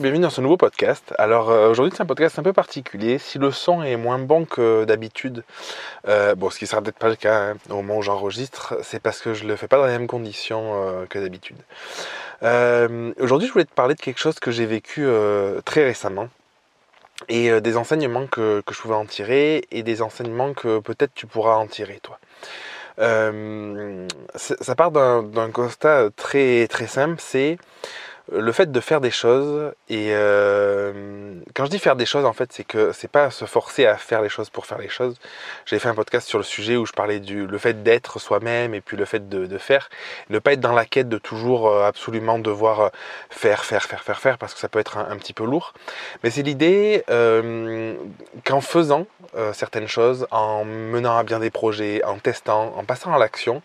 Bienvenue dans ce nouveau podcast. Alors euh, aujourd'hui c'est un podcast un peu particulier. Si le son est moins bon que d'habitude, euh, bon ce qui sera peut-être pas le cas hein, au moment où j'enregistre, c'est parce que je le fais pas dans les mêmes conditions euh, que d'habitude. aujourd'hui je voulais te parler de quelque chose que j'ai vécu très récemment et des enseignements que, que, je pouvais en tirer et des enseignements que peut-être tu pourras en tirer toi. ça part d'un constat très très simple, c'est le fait de faire des choses et euh, quand je dis faire des choses en fait c'est que c'est pas se forcer à faire les choses pour faire les choses. J'ai fait un podcast sur le sujet où je parlais du le fait d'être soi-même et puis le fait de, de, faire. Ne pas être dans la quête de toujours euh, absolument devoir euh, faire faire faire faire faire parce que ça peut être un, petit peu lourd. Mais c'est l'idée euh, qu'en faisant euh, certaines choses en menant à bien des projets en testant en passant à l'action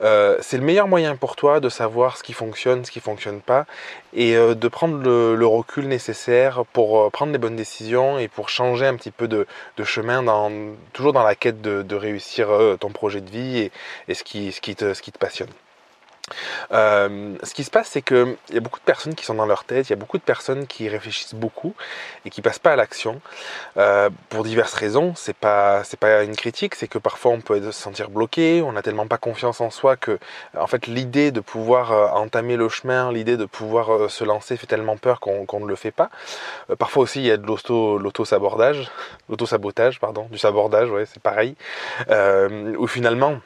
c'est le meilleur moyen pour toi de savoir ce qui fonctionne ce qui fonctionne pas et euh, de prendre le, recul nécessaire pour euh, prendre les bonnes décisions et pour changer un petit peu de, chemin, toujours dans la quête de, réussir euh, ton projet de vie et, ce qui te passionne. Euh, ce qui se passe, c'est qu'il y a beaucoup de personnes qui sont dans leur tête, il y a beaucoup de personnes qui réfléchissent beaucoup et qui passent pas à l'action euh, pour diverses raisons. C'est pas pas une critique, c'est que parfois on peut se sentir bloqué, on n'a tellement pas confiance en soi que en fait l'idée de pouvoir euh, entamer le chemin, l'idée de pouvoir se lancer fait tellement peur qu'on ne le fait pas. Parfois aussi il y a de l'auto l'auto sabordage, l'auto sabotage pardon, du sabordage, ouais c'est pareil, où finalement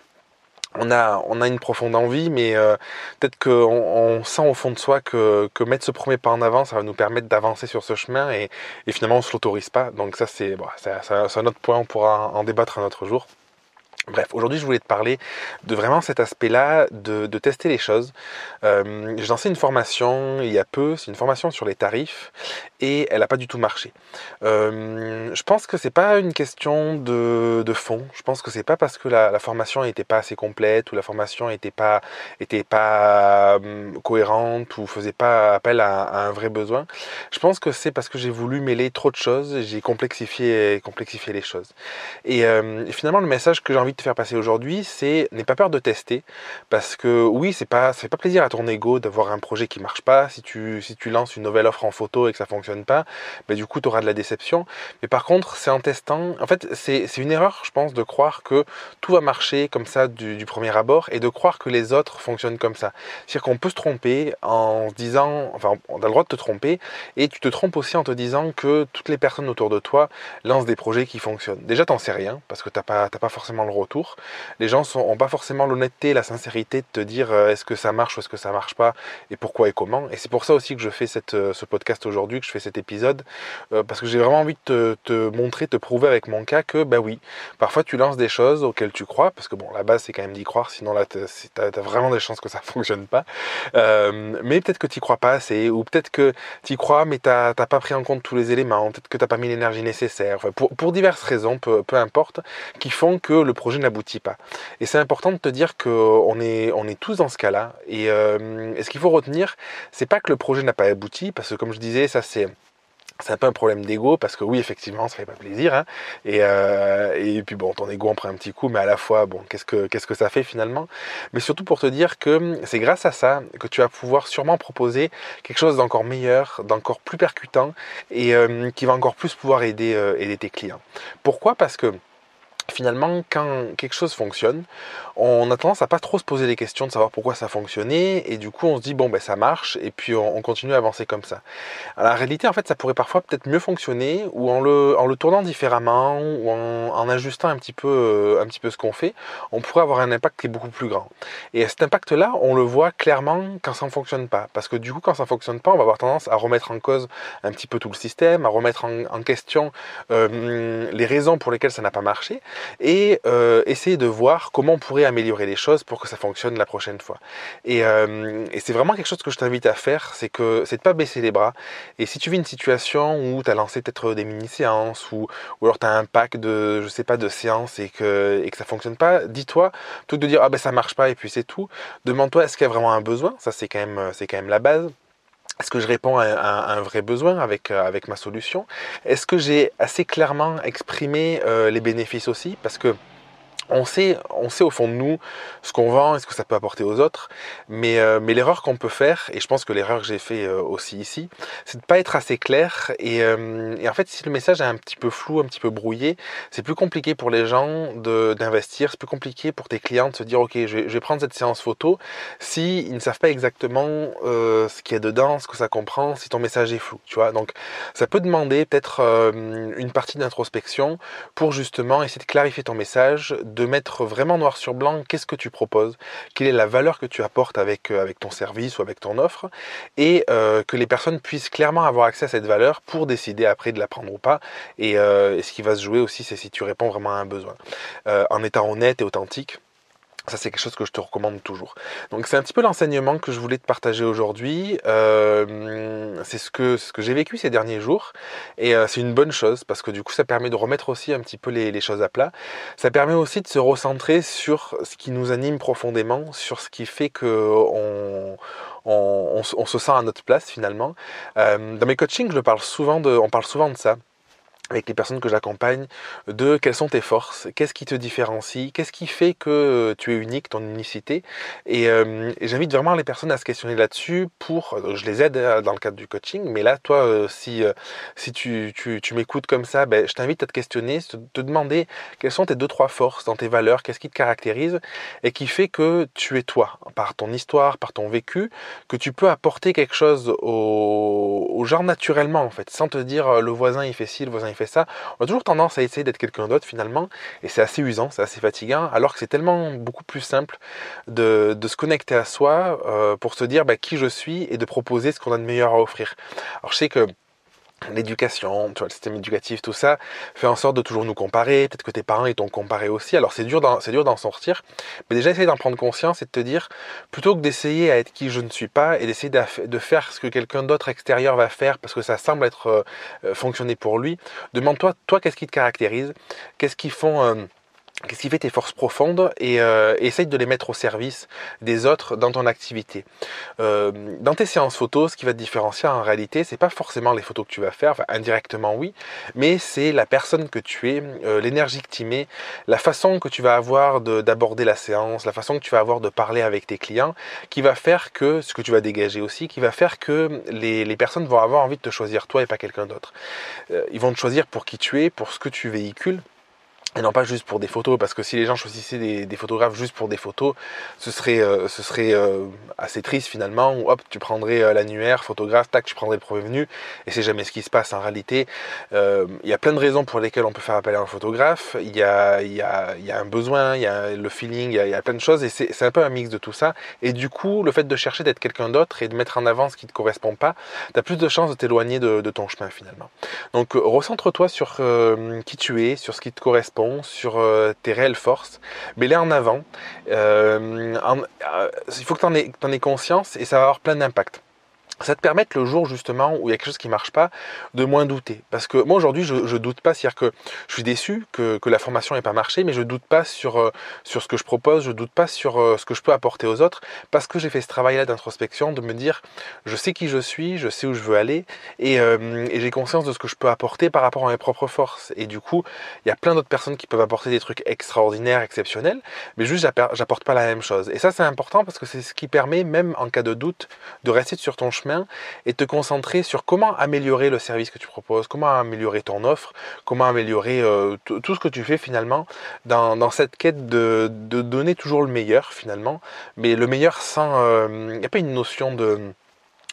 on a, on a une profonde envie, mais euh, peut-être qu'on on sent au fond de soi que, mettre ce premier pas en avant, ça va nous permettre d'avancer sur ce chemin et, finalement on se l'autorise pas. Donc ça c'est bon, un autre point, on pourra en débattre un autre jour. Bref, aujourd'hui je voulais te parler de vraiment cet aspect-là, de, de, tester les choses. Euh, j'ai lancé une formation il y a peu, c'est une formation sur les tarifs, et elle n'a pas du tout marché. Euh, je pense que c'est pas une question de, fond. Je pense que c'est pas parce que la, formation n'était pas assez complète ou la formation n'était pas était pas euh, cohérente ou faisait pas appel à, un vrai besoin. Je pense que c'est parce que j'ai voulu mêler trop de choses, j'ai complexifié les choses. Et, euh, finalement le message que j'ai envie de te faire passer aujourd'hui, c'est n'aie pas peur de tester, parce que oui, c'est pas, ça fait pas plaisir à ton ego d'avoir un projet qui marche pas. Si tu, si tu lances une nouvelle offre en photo et que ça fonctionne pas, ben du coup, tu auras de la déception. Mais par contre, c'est en testant. En fait, c'est une erreur, je pense, de croire que tout va marcher comme ça du, du premier abord et de croire que les autres fonctionnent comme ça. C'est-à-dire qu'on peut se tromper en se disant, enfin, on a le droit de te tromper et tu te trompes aussi en te disant que toutes les personnes autour de toi lancent des projets qui fonctionnent. Déjà, t'en sais rien parce que t'as pas, pas forcément le Les gens n'ont pas forcément l'honnêteté, la sincérité de te dire euh, est-ce que ça marche ou est-ce que ça marche pas et pourquoi et comment. Et c'est pour ça aussi que je fais euh, ce podcast aujourd'hui, que je fais cet épisode, euh, parce que j'ai vraiment envie de te, te, montrer, te prouver avec mon cas que bah oui, parfois tu lances des choses auxquelles tu crois, parce que bon, la base c'est quand même d'y croire, sinon là tu as, vraiment des chances que ça fonctionne pas. mais peut-être que tu crois pas assez, ou peut-être que tu crois mais tu n'as pas pris en compte tous les éléments, peut-être que tu n'as pas mis l'énergie nécessaire, pour, pour diverses raisons, peu, peu importe, qui font que le projet n'aboutit pas. Et c'est important de te dire qu'on est, on est tous dans ce cas-là. Et, euh, et, ce qu'il faut retenir, c'est pas que le projet n'a pas abouti, parce que comme je disais, ça c'est c'est un peu un problème d'ego parce que oui effectivement ça fait pas plaisir hein, et, euh, et puis bon ton ego en prend un petit coup mais à la fois bon qu'est-ce que qu'est-ce que ça fait finalement? Mais surtout pour te dire que c'est grâce à ça que tu vas pouvoir sûrement proposer quelque chose d'encore meilleur d'encore plus percutant et euh, qui va encore plus pouvoir aider aider tes clients pourquoi? Parce que finalement, quand quelque chose fonctionne, on a tendance à pas trop se poser les questions de savoir pourquoi ça fonctionnait, et du coup on se dit bon ben ça marche, et puis on, continue à avancer comme ça. Alors, la réalité, en fait, ça pourrait parfois peut-être mieux fonctionner, ou en le, en le tournant différemment, ou en, ajustant un petit peu, euh, un petit peu ce qu'on fait, on pourrait avoir un impact qui est beaucoup plus grand. Et cet impact-là, on le voit clairement quand ça ne fonctionne pas, parce que du coup, quand ça ne fonctionne pas, on va avoir tendance à remettre en cause un petit peu tout le système, à remettre en, en question euh, les raisons pour lesquelles ça n'a pas marché et euh, essayer de voir comment on pourrait améliorer les choses pour que ça fonctionne la prochaine fois. Et, euh, et c'est vraiment quelque chose que je t'invite à faire, c'est que c'est de pas baisser les bras. Et si tu vis une situation où tu as lancé peut-être des mini-séances ou, ou alors tu as un pack de, je sais pas, de séances et que, et que ça fonctionne pas, dis-toi, tout de dire, ah ben ça marche pas et puis c'est tout, demande-toi est-ce qu'il y a vraiment un besoin, ça c'est quand même, c'est quand même la base. Est-ce que je réponds à un, vrai besoin avec, euh, ma solution? Est-ce que j'ai assez clairement exprimé euh, les bénéfices aussi? Parce que on sait, on sait au fond de nous ce qu'on vend et ce que ça peut apporter aux autres, mais, euh, mais l'erreur qu'on peut faire, et je pense que l'erreur que j'ai fait euh, aussi ici, c'est de pas être assez clair. Et, euh, et, en fait, si le message est un petit peu flou, un petit peu brouillé, c'est plus compliqué pour les gens d'investir, c'est plus compliqué pour tes clients de se dire, ok, je vais, prendre cette séance photo, si ils ne savent pas exactement ce qu'il y a dedans, ce que ça comprend, si ton message est flou, tu vois. Donc, ça peut demander peut-être une partie d'introspection pour justement essayer de clarifier ton message, mettre vraiment noir sur blanc qu'est-ce que tu proposes, quelle est la valeur que tu apportes avec, euh, ton service ou avec ton offre, et euh, que les personnes puissent clairement avoir accès à cette valeur pour décider après de la prendre ou pas. Et, euh, et ce qui va se jouer aussi, c'est si tu réponds vraiment à un besoin. en étant honnête et authentique. Ça, c'est quelque chose que je te recommande toujours. Donc, c'est un petit peu l'enseignement que je voulais te partager aujourd'hui. Euh, c'est ce que, j'ai vécu ces derniers jours. Et euh, c'est une bonne chose parce que du coup, ça permet de remettre aussi un petit peu les, choses à plat. Ça permet aussi de se recentrer sur ce qui nous anime profondément, sur ce qui fait que on, se sent à notre place finalement. Euh, dans mes coachings, je on parle souvent de ça avec les personnes que j'accompagne, de quelles sont tes forces, qu'est-ce qui te différencie, qu'est-ce qui fait que tu es unique, ton unicité. Et, euh, j'invite vraiment les personnes à se questionner là-dessus pour, euh, je les aide euh, dans le cadre du coaching, mais là, toi, si, si tu, tu, m'écoutes comme ça, ben, je t'invite à te questionner, te, demander quelles sont tes deux, trois forces dans tes valeurs, qu'est-ce qui te caractérise et qui fait que tu es toi, par ton histoire, par ton vécu, que tu peux apporter quelque chose au, au genre naturellement, en fait, sans te dire le voisin il fait ci, le voisin il fait ça, on a toujours tendance à essayer d'être quelqu'un d'autre finalement, et c'est assez usant, c'est assez fatigant, alors que c'est tellement beaucoup plus simple de, se connecter à soi euh, pour se dire bah, qui je suis et de proposer ce qu'on a de meilleur à offrir. Alors je sais que l'éducation, tu vois, le système éducatif, tout ça, fait en sorte de toujours nous comparer. Peut-être que tes parents ils t'ont comparé aussi. Alors c'est dur, c'est dur d'en sortir, mais déjà essayer d'en prendre conscience et de te dire, plutôt que d'essayer à être qui je ne suis pas et d'essayer de faire ce que quelqu'un d'autre extérieur va faire parce que ça semble être euh, euh, fonctionner pour lui, demande-toi, toi, qu'est-ce qui te caractérise, qu'est-ce qui font euh, Qu'est-ce fait tes forces profondes et euh, essaye de les mettre au service des autres dans ton activité. Euh, dans tes séances photos, ce qui va te différencier en réalité, c'est pas forcément les photos que tu vas faire, enfin indirectement oui, mais c'est la personne que tu es, euh, l'énergie que tu mets, la façon que tu vas avoir d'aborder la séance, la façon que tu vas avoir de parler avec tes clients, qui va faire que ce que tu vas dégager aussi, qui va faire que les, les personnes vont avoir envie de te choisir toi et pas quelqu'un d'autre. Euh, ils vont te choisir pour qui tu es, pour ce que tu véhicules et non pas juste pour des photos, parce que si les gens choisissaient des, photographes juste pour des photos, ce serait, euh, ce serait euh, assez triste finalement, où hop, tu prendrais euh, l'annuaire, photographe, tac, tu prendrais le prévenu, et c'est jamais ce qui se passe en réalité. Il y a plein de raisons pour lesquelles on peut faire appel à un photographe, il y a, y, a, y a un besoin, il y a le feeling, il y a, plein de choses, et c'est un peu un mix de tout ça. Et du coup, le fait de chercher d'être quelqu'un d'autre et de mettre en avant ce qui ne te correspond pas, tu as plus de chances de t'éloigner de, ton chemin finalement. Donc recentre-toi sur qui tu es, sur ce qui te correspond, sur euh, tes réelles forces, mais les en avant. Euh, euh, il faut que tu en, aies conscience et ça va avoir plein d'impact ça te permet le jour justement où il y a quelque chose qui marche pas, de moins douter. Parce que moi aujourd'hui je, je doute pas, c'est-à-dire que je suis déçu que, que la formation n'ait pas marché, mais je doute pas sur, euh, sur ce que je propose, je doute pas sur euh, ce que je peux apporter aux autres, parce que j'ai fait ce travail-là d'introspection, de me dire je sais qui je suis, je sais où je veux aller, et, euh, et j'ai conscience de ce que je peux apporter par rapport à mes propres forces. Et du coup, il y a plein d'autres personnes qui peuvent apporter des trucs extraordinaires, exceptionnels, mais juste j'apporte pas la même chose. Et ça c'est important parce que c'est ce qui permet, même en cas de doute, de rester sur ton chemin et te concentrer sur comment améliorer le service que tu proposes, comment améliorer ton offre, comment améliorer euh, tout ce que tu fais finalement dans, cette quête de, donner toujours le meilleur finalement, mais le meilleur sans... Il euh, n'y a pas une notion de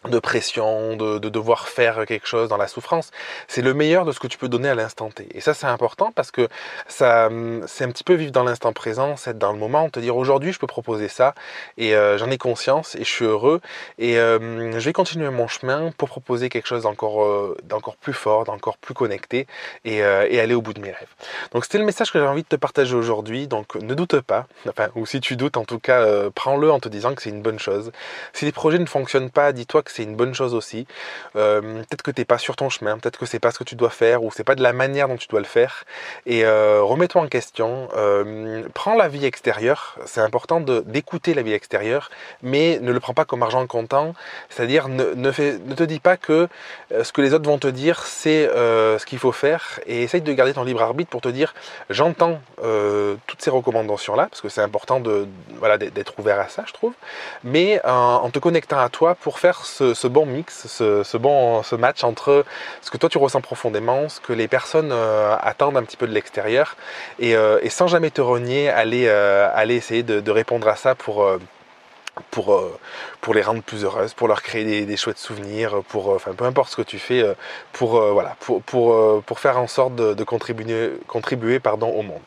de pression, de, de, devoir faire quelque chose dans la souffrance. C'est le meilleur de ce que tu peux donner à l'instant T. Et ça, c'est important parce que ça, c'est un petit peu vivre dans l'instant présent, c'est être dans le moment, te dire aujourd'hui, je peux proposer ça et euh, j'en ai conscience et je suis heureux et euh, je vais continuer mon chemin pour proposer quelque chose d'encore, euh, d'encore plus fort, d'encore plus connecté et, aller au bout de mes rêves. Donc, c'était le message que j'ai envie de te partager aujourd'hui. Donc, ne doute pas, enfin, ou si tu doutes, en tout cas, prends-le en te disant que c'est une bonne chose. Si les projets ne fonctionnent pas, dis-toi c'est une bonne chose aussi. Euh, peut-être que tu n'es pas sur ton chemin, peut-être que c'est pas ce que tu dois faire ou c'est pas de la manière dont tu dois le faire. Et euh, remets-toi en question. Euh, prends la vie extérieure. C'est important d'écouter la vie extérieure, mais ne le prends pas comme argent comptant. C'est-à-dire ne, ne, ne, te dis pas que ce que les autres vont te dire c'est ce qu'il faut faire et essaye de garder ton libre arbitre pour te dire j'entends toutes ces recommandations là parce que c'est important de voilà d'être ouvert à ça, je trouve. Mais en te connectant à toi pour faire ce, bon mix, ce, bon ce match entre ce que toi tu ressens profondément, ce que les personnes euh, attendent un petit peu de l'extérieur, et, euh, sans jamais te renier, aller, euh, essayer de, répondre à ça pour les rendre plus heureuses, pour leur créer des, chouettes souvenirs, pour, enfin, peu importe ce que tu fais, pour, faire en sorte de, contribuer, au monde.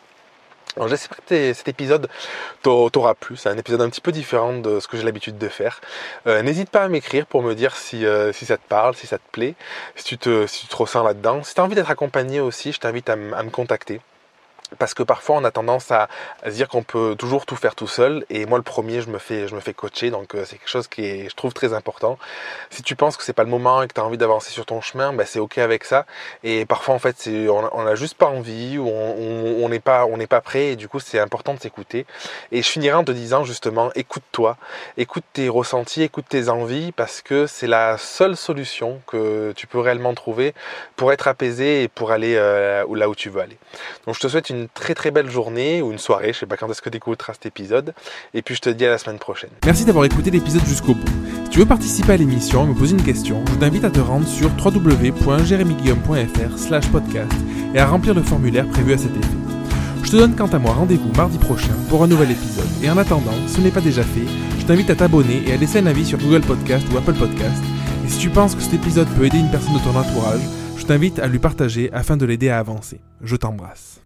J'espère que cet épisode t'aura plu. C'est un épisode un petit peu différent de ce que j'ai l'habitude de faire. Euh, n'hésite pas à m'écrire pour me dire si, euh, si ça te parle, si ça te plaît, si tu te, si tu te ressens là-dedans. Si tu as envie d'être accompagné aussi, je t'invite à, me contacter parce que parfois on a tendance à, se dire qu'on peut toujours tout faire tout seul. Et moi le premier je me fais je me fais coacher. Donc euh, c'est quelque chose qui est je trouve très important. Si tu penses que c'est pas le moment et que tu as envie d'avancer sur ton chemin ben c'est ok avec ça. Et parfois en fait c'est on, on a juste pas envie ou on n'est pas on n'est pas prêt. Et du coup c'est important de s'écouter. Et je finirai en te disant justement écoute-toi. Écoute tes ressentis écoute tes envies. Parce que c'est la seule solution que tu peux réellement trouver pour être apaisé et pour aller euh, là où tu veux aller. Donc je te souhaite une une très très belle journée ou une soirée, je sais pas quand est-ce que tu écouteras cet épisode. Et puis je te dis à la semaine prochaine. Merci d'avoir écouté l'épisode jusqu'au bout. Si tu veux participer à l'émission et me poser une question, je t'invite à te rendre sur www.jeremyguillaume.fr slash podcast et à remplir le formulaire prévu à cet effet. Je te donne quant à moi rendez-vous mardi prochain pour un nouvel épisode. Et en attendant, ce n'est pas déjà fait, je t'invite à t'abonner et à laisser un avis sur Google Podcast ou Apple Podcast. Et si tu penses que cet épisode peut aider une personne de ton entourage, je t'invite à lui partager afin de l'aider à avancer. Je t'embrasse.